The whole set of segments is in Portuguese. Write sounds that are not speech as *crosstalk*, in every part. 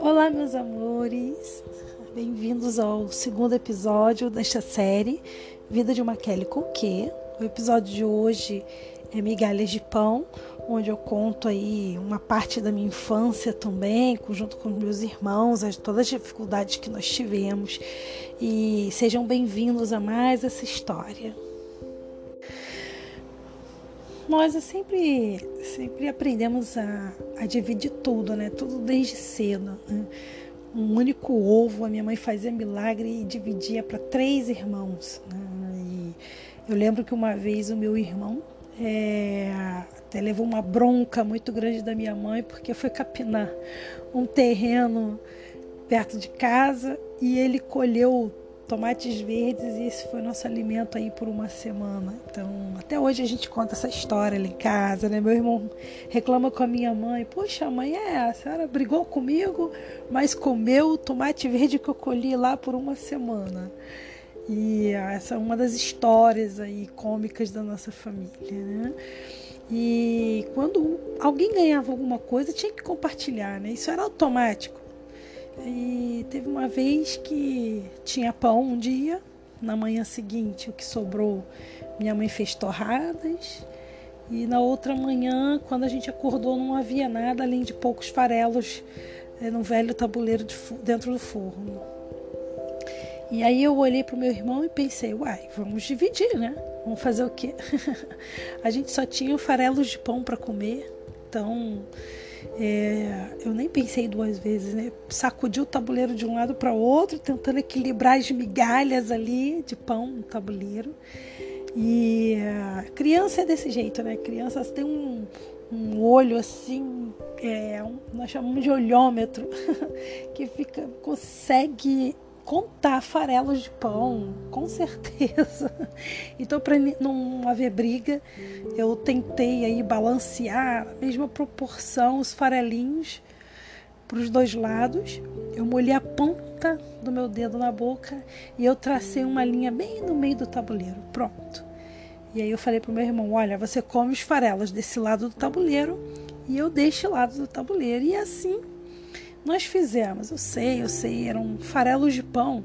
Olá, meus amores, bem-vindos ao segundo episódio desta série Vida de uma Kelly com que. O episódio de hoje é Migalhas de Pão, onde eu conto aí uma parte da minha infância também, junto com meus irmãos, as, todas as dificuldades que nós tivemos. E sejam bem-vindos a mais essa história. Nós sempre, sempre aprendemos a, a dividir tudo, né? Tudo desde cedo. Né? Um único ovo, a minha mãe fazia milagre e dividia para três irmãos. Né? Eu lembro que uma vez o meu irmão é, até levou uma bronca muito grande da minha mãe porque foi capinar um terreno perto de casa e ele colheu tomates verdes e esse foi nosso alimento aí por uma semana. Então, até hoje a gente conta essa história ali em casa, né? Meu irmão reclama com a minha mãe: Poxa, mãe, é, a senhora brigou comigo, mas comeu o tomate verde que eu colhi lá por uma semana. E essa é uma das histórias aí cômicas da nossa família, né? E quando alguém ganhava alguma coisa, tinha que compartilhar, né? Isso era automático. E teve uma vez que tinha pão um dia, na manhã seguinte o que sobrou, minha mãe fez torradas. E na outra manhã, quando a gente acordou, não havia nada além de poucos farelos é, no velho tabuleiro de, dentro do forno. E aí eu olhei para o meu irmão e pensei, uai, vamos dividir, né? Vamos fazer o quê? *laughs* a gente só tinha farelos de pão para comer, então é, eu nem pensei duas vezes, né? Sacudi o tabuleiro de um lado para o outro, tentando equilibrar as migalhas ali de pão no tabuleiro. E a criança é desse jeito, né? Criança tem um, um olho assim, é, um, nós chamamos de olhômetro, *laughs* que fica consegue contar farelos de pão, com certeza. *laughs* Então, para não haver briga, eu tentei aí balancear a mesma proporção os farelinhos para os dois lados. Eu molhei a ponta do meu dedo na boca e eu tracei uma linha bem no meio do tabuleiro. Pronto. E aí eu falei pro meu irmão: olha, você come os farelos desse lado do tabuleiro e eu o lado do tabuleiro. E assim nós fizemos, eu sei, eu sei, eram farelos de pão,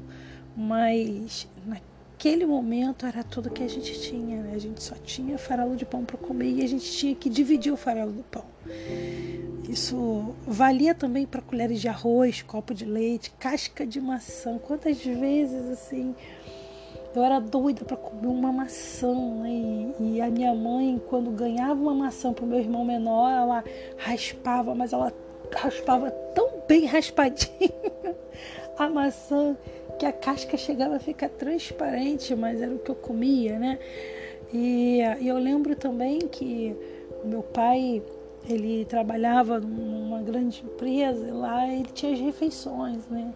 mas naquele momento era tudo que a gente tinha, né? A gente só tinha farelo de pão para comer e a gente tinha que dividir o farelo do pão. Isso valia também para colheres de arroz, copo de leite, casca de maçã. Quantas vezes assim eu era doida para comer uma maçã, né? E, e, a minha mãe, quando ganhava uma maçã para o meu irmão menor, ela raspava, mas ela raspava bem raspadinho *laughs* a maçã que a casca chegava a ficar transparente, mas era o que eu comia, né? E, e eu lembro também que meu pai ele trabalhava numa grande empresa e lá ele tinha as refeições, né?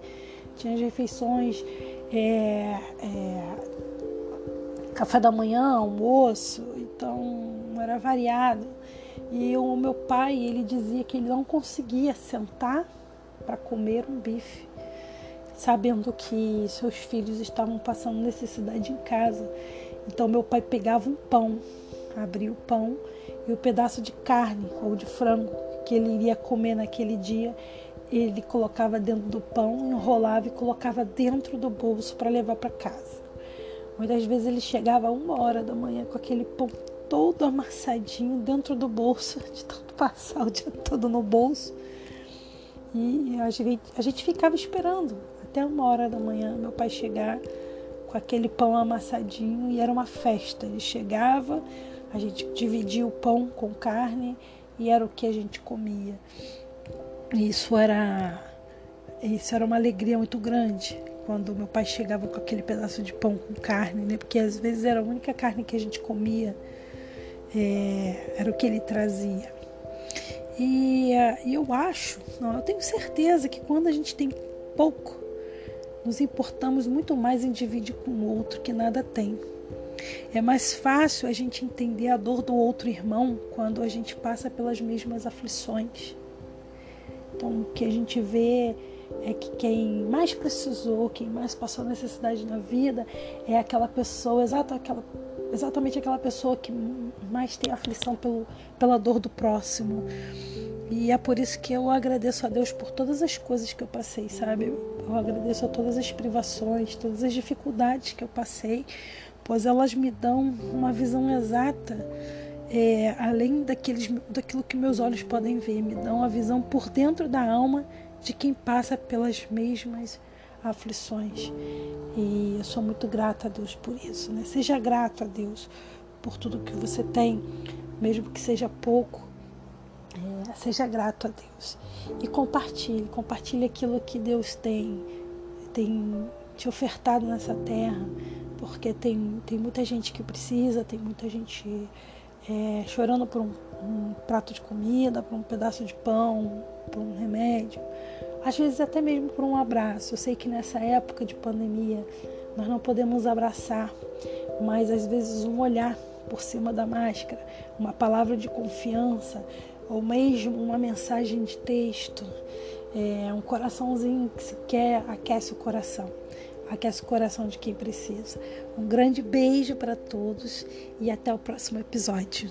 Tinha as refeições, é, é, café da manhã, almoço, então era variado. E o meu pai, ele dizia que ele não conseguia sentar para comer um bife, sabendo que seus filhos estavam passando necessidade em casa. Então meu pai pegava um pão, abria o pão e o pedaço de carne ou de frango que ele iria comer naquele dia, ele colocava dentro do pão, enrolava e colocava dentro do bolso para levar para casa. Muitas vezes ele chegava a uma hora da manhã com aquele pão todo amassadinho dentro do bolso, *laughs* de tanto passar o dia todo no bolso. E a gente, a gente ficava esperando até uma hora da manhã meu pai chegar com aquele pão amassadinho e era uma festa. Ele chegava, a gente dividia o pão com carne e era o que a gente comia. Isso era isso era uma alegria muito grande quando meu pai chegava com aquele pedaço de pão com carne, né? Porque às vezes era a única carne que a gente comia é, era o que ele trazia. E, e eu acho, não, eu tenho certeza que quando a gente tem pouco, nos importamos muito mais em dividir com o outro que nada tem. É mais fácil a gente entender a dor do outro irmão quando a gente passa pelas mesmas aflições. Então, o que a gente vê é que quem mais precisou, quem mais passou necessidade na vida, é aquela pessoa, exato aquela exatamente aquela pessoa que mais tem aflição pelo, pela dor do próximo. E é por isso que eu agradeço a Deus por todas as coisas que eu passei, sabe? Eu agradeço a todas as privações, todas as dificuldades que eu passei, pois elas me dão uma visão exata, é, além daqueles, daquilo que meus olhos podem ver, me dão a visão por dentro da alma de quem passa pelas mesmas aflições. E eu sou muito grata a Deus por isso. Né? Seja grato a Deus por tudo que você tem, mesmo que seja pouco. É, seja grato a Deus e compartilhe, compartilhe aquilo que Deus tem, tem te ofertado nessa terra, porque tem, tem muita gente que precisa, tem muita gente é, chorando por um, um prato de comida, por um pedaço de pão, por um remédio, às vezes até mesmo por um abraço. Eu sei que nessa época de pandemia nós não podemos abraçar, mas às vezes um olhar por cima da máscara, uma palavra de confiança, ou mesmo uma mensagem de texto, é, um coraçãozinho que se quer aquece o coração, aquece o coração de quem precisa. Um grande beijo para todos e até o próximo episódio.